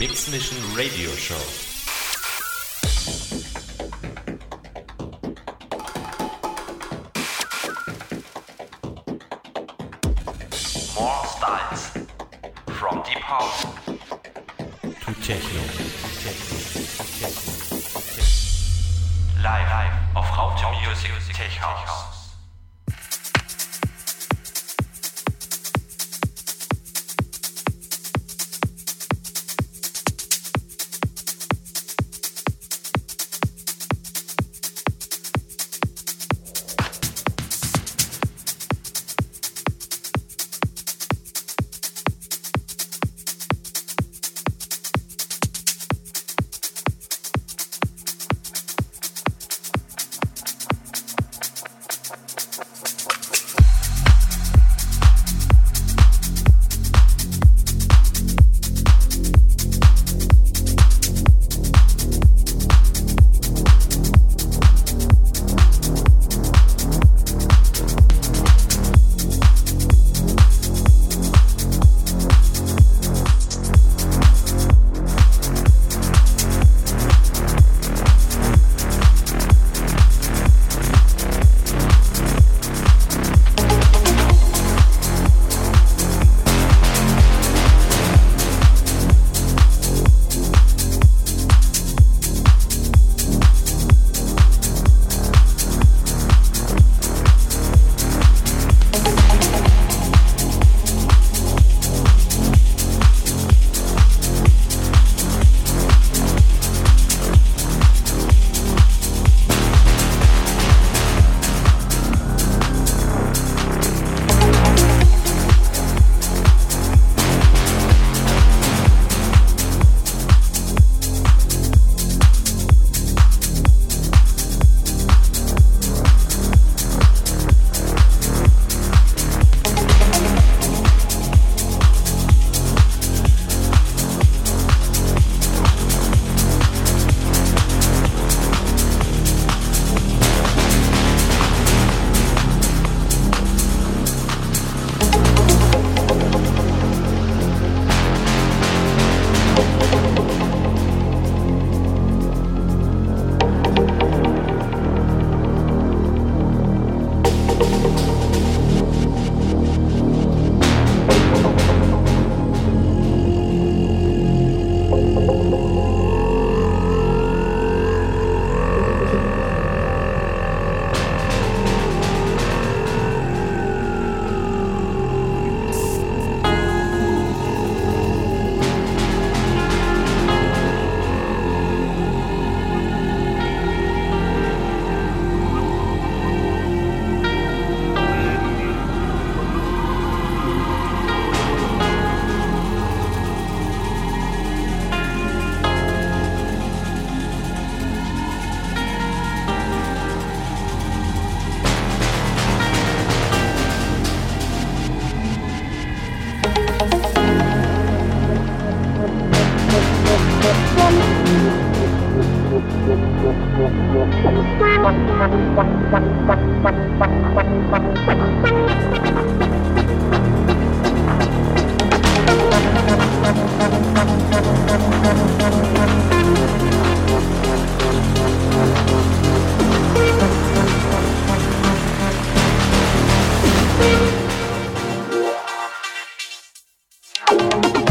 Mix Mission Radio Show. thank you.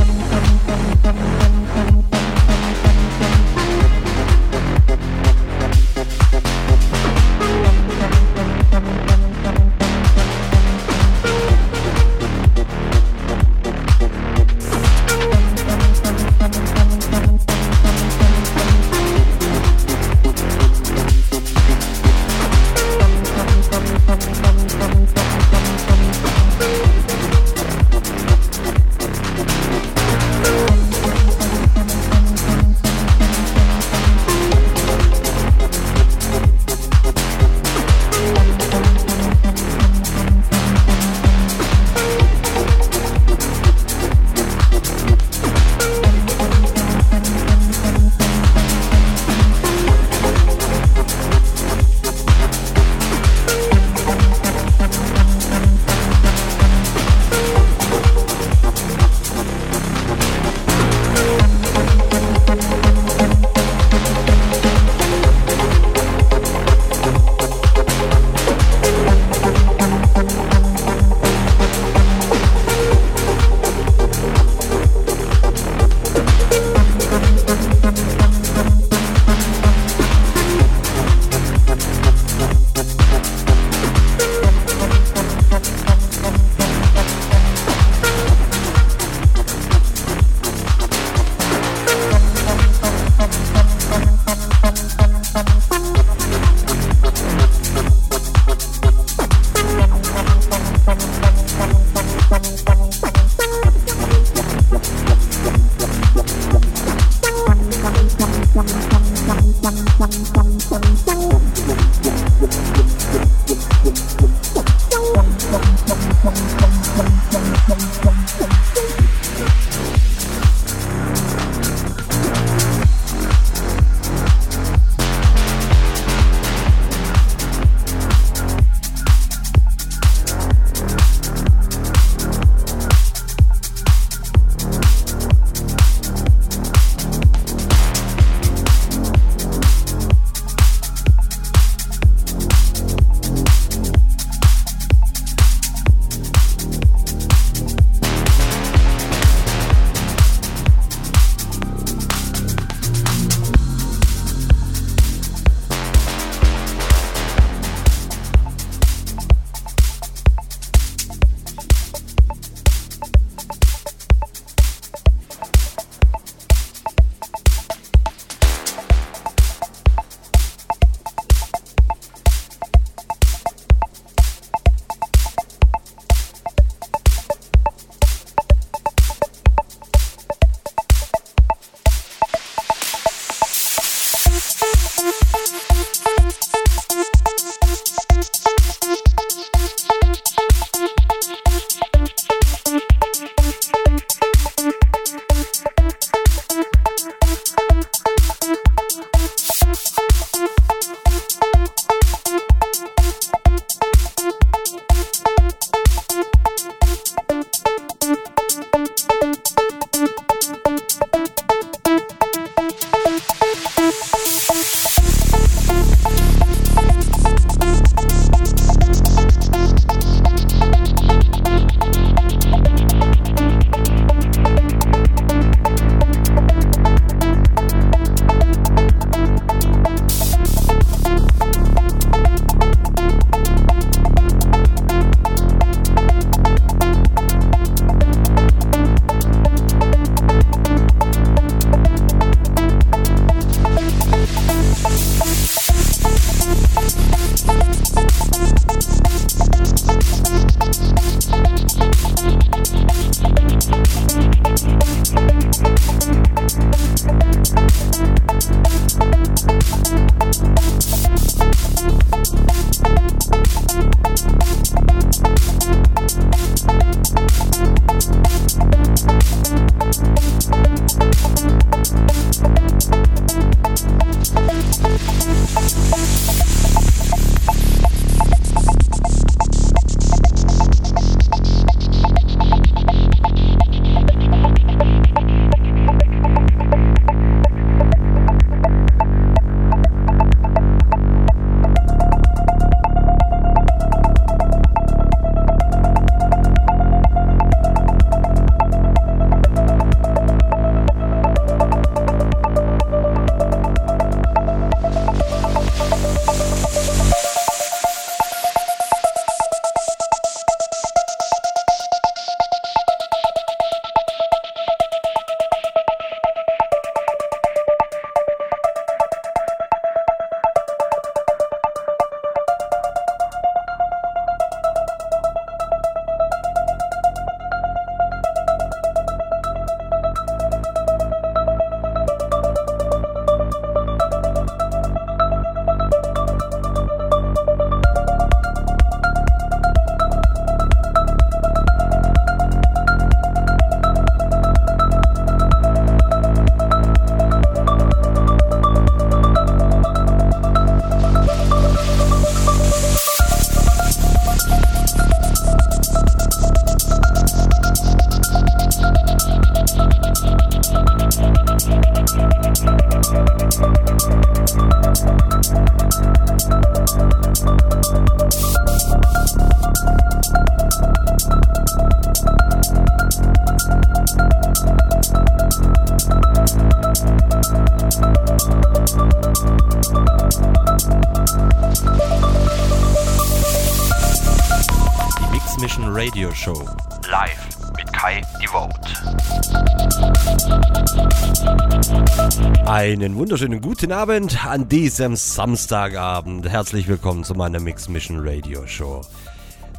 Einen wunderschönen guten Abend an diesem Samstagabend. Herzlich willkommen zu meiner Mix Mission Radio Show.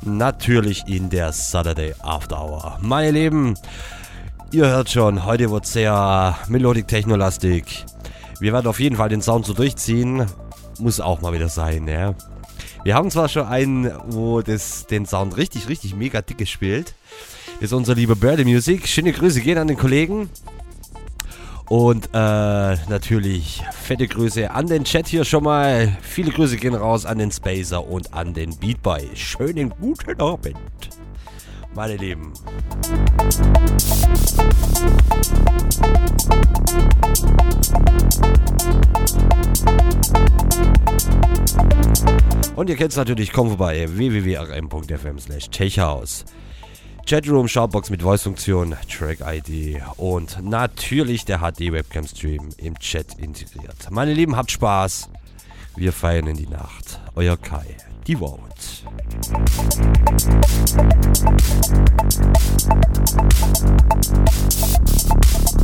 Natürlich in der Saturday After Hour. Meine Lieben, ihr hört schon, heute wird sehr Melodic Technolastig. Wir werden auf jeden Fall den Sound so durchziehen. Muss auch mal wieder sein, ja. Wir haben zwar schon einen, wo das den Sound richtig, richtig mega dicke spielt. Das ist unser lieber Birdie Music. Schöne Grüße gehen an den Kollegen. Und äh, natürlich fette Grüße an den Chat hier schon mal. Viele Grüße gehen raus an den Spacer und an den Beatboy. Schönen guten Abend, meine Lieben. Und ihr kennt es natürlich, kommt vorbei, www.rm.fm slash techhaus. Chatroom, Shoutbox mit Voice-Funktion, Track-ID und natürlich der HD-Webcam-Stream im Chat integriert. Meine Lieben, habt Spaß. Wir feiern in die Nacht. Euer Kai, die Vote. Thank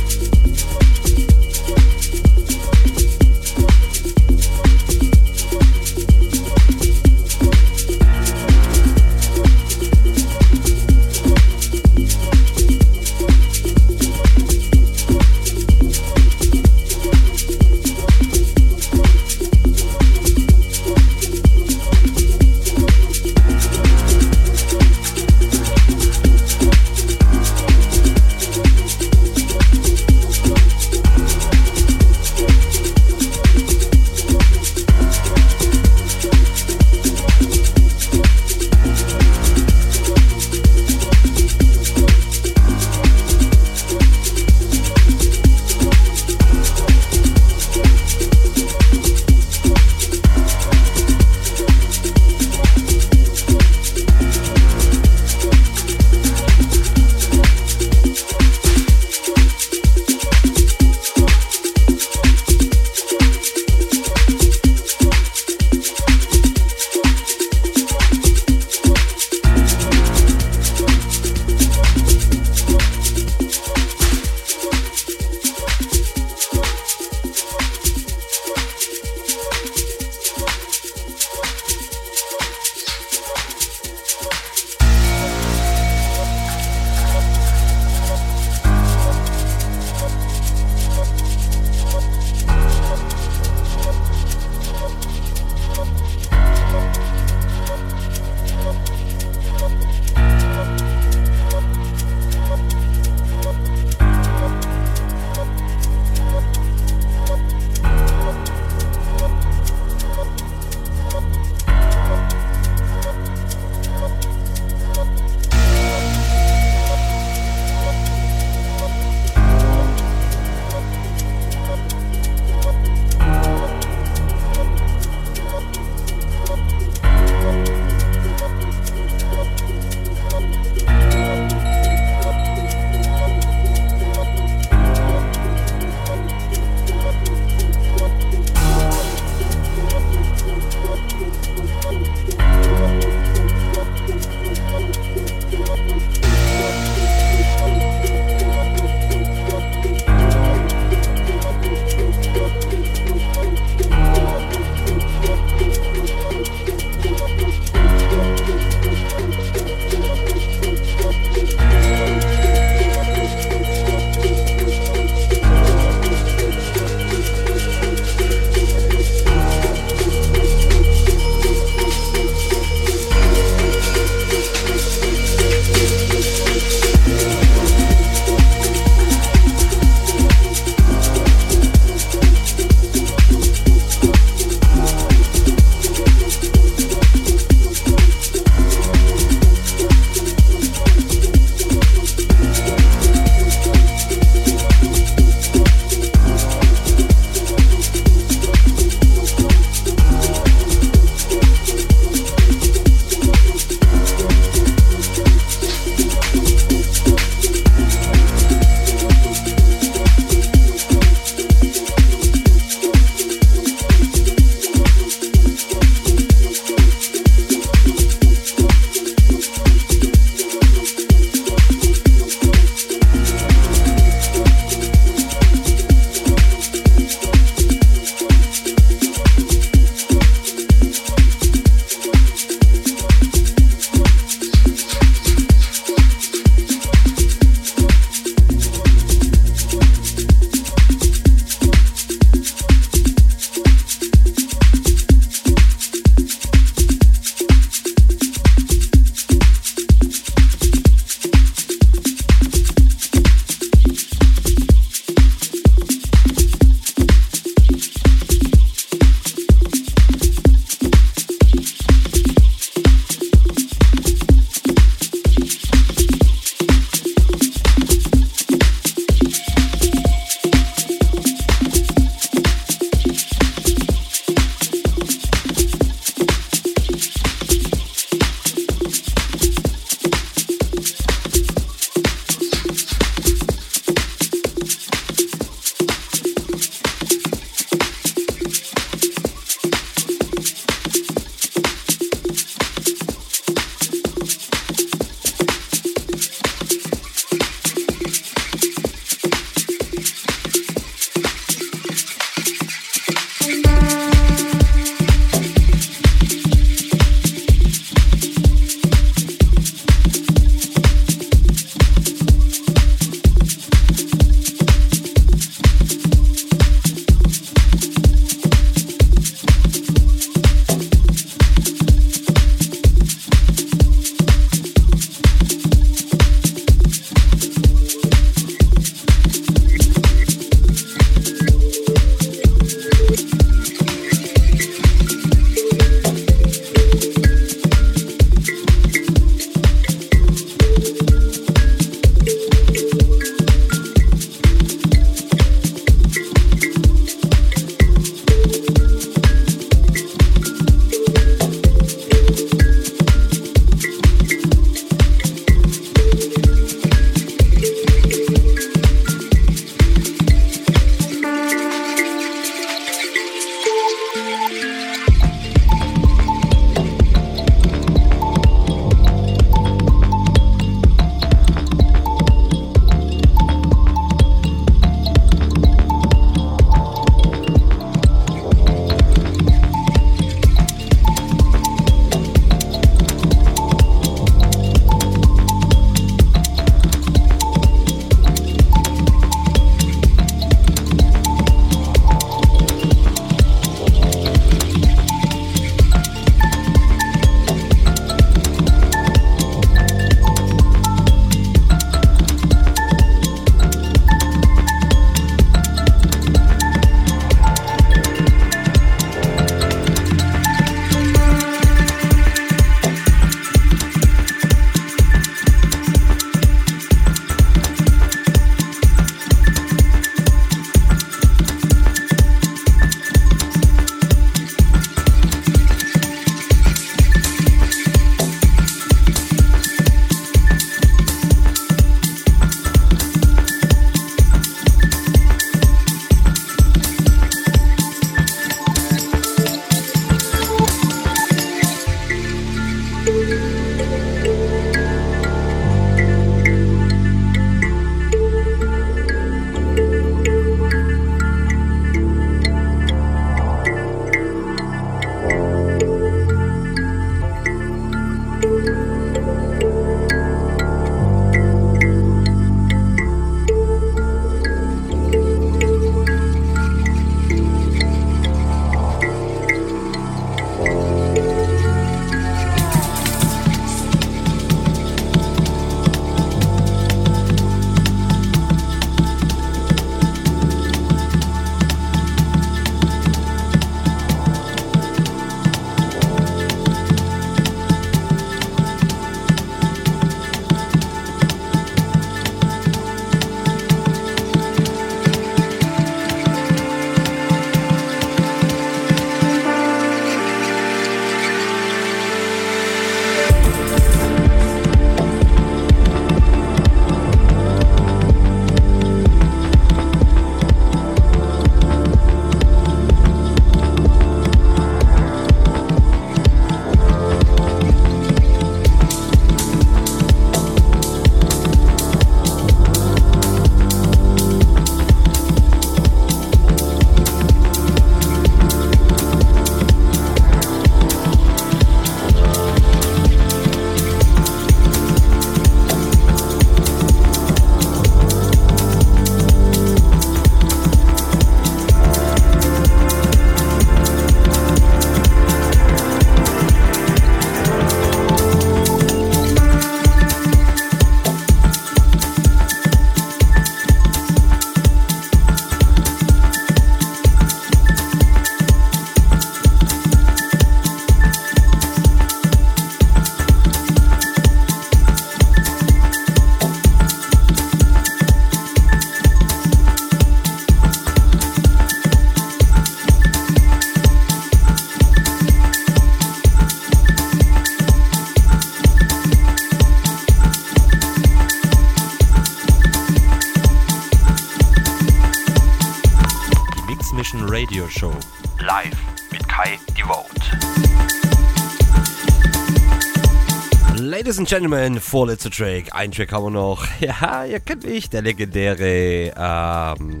and Gentlemen, vorletzter Track. Ein Track haben wir noch. Ja, ihr kennt mich, der legendäre ähm,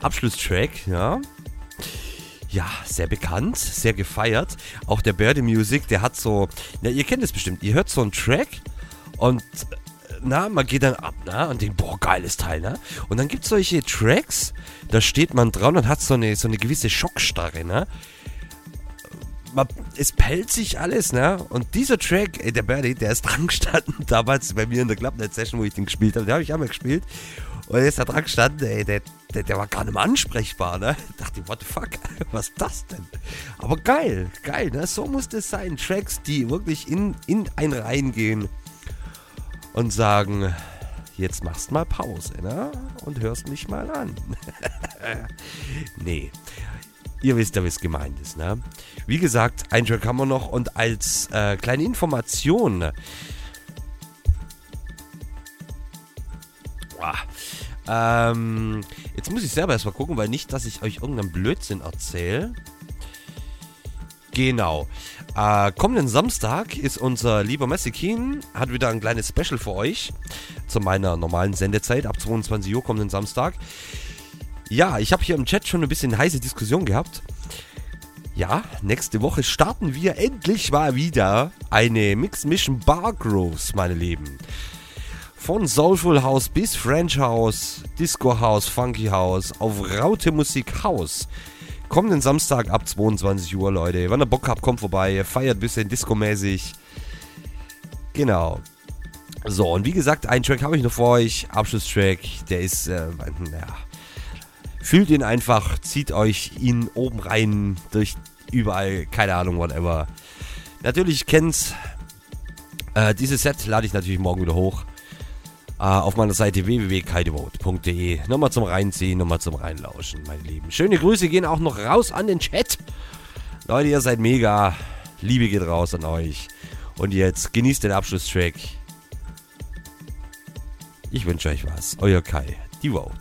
Abschlusstrack, ja. Ja, sehr bekannt, sehr gefeiert. Auch der Birdie Music, der hat so, na, ihr kennt es bestimmt, ihr hört so einen Track und na, man geht dann ab, na, und denkt, boah, geiles Teil, ne? Und dann gibt es solche Tracks, da steht man dran und hat so eine, so eine gewisse Schockstarre, ne? Man, es sich alles, ne? Und dieser Track, ey, der Birdie, der ist dran gestanden, damals bei mir in der Clubnet-Session, wo ich den gespielt habe, den habe ich einmal gespielt. Und ist da dran gestanden, ey, der, der, der war gar nicht mehr ansprechbar, ne? Ich dachte, what the fuck, was ist das denn? Aber geil, geil, ne? So muss das sein. Tracks, die wirklich in, in ein reingehen und sagen, jetzt machst mal Pause, ne? Und hörst mich mal an. nee. Ihr wisst ja, wie es gemeint ist, ne? Wie gesagt, ein Track haben wir noch und als äh, kleine Information. Ah, ähm, jetzt muss ich selber erstmal gucken, weil nicht, dass ich euch irgendeinen Blödsinn erzähle. Genau. Äh, kommenden Samstag ist unser lieber Messi hat wieder ein kleines Special für euch. Zu meiner normalen Sendezeit ab 22 Uhr kommenden Samstag. Ja, ich habe hier im Chat schon ein bisschen heiße Diskussion gehabt. Ja, nächste Woche starten wir endlich mal wieder eine Mix Mission Bar Grooves, meine Lieben. Von Soulful House bis French House, Disco House, Funky House, auf Raute Musik House. Kommenden Samstag ab 22 Uhr, Leute. Wenn ihr Bock habt, kommt vorbei. Feiert ein bisschen Disco-mäßig. Genau. So, und wie gesagt, einen Track habe ich noch für euch. Abschlusstrack. Der ist, äh, ja. Fühlt ihn einfach, zieht euch ihn oben rein, durch überall, keine Ahnung, whatever. Natürlich kennt's. Äh, dieses Set lade ich natürlich morgen wieder hoch äh, auf meiner Seite www.kaidevote.de. Nochmal zum Reinziehen, nochmal zum Reinlauschen, meine Lieben. Schöne Grüße gehen auch noch raus an den Chat. Leute, ihr seid mega. Liebe geht raus an euch. Und jetzt genießt den Abschlusstrack. Ich wünsche euch was. Euer Kai, Devote.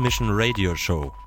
Mission Radio Show.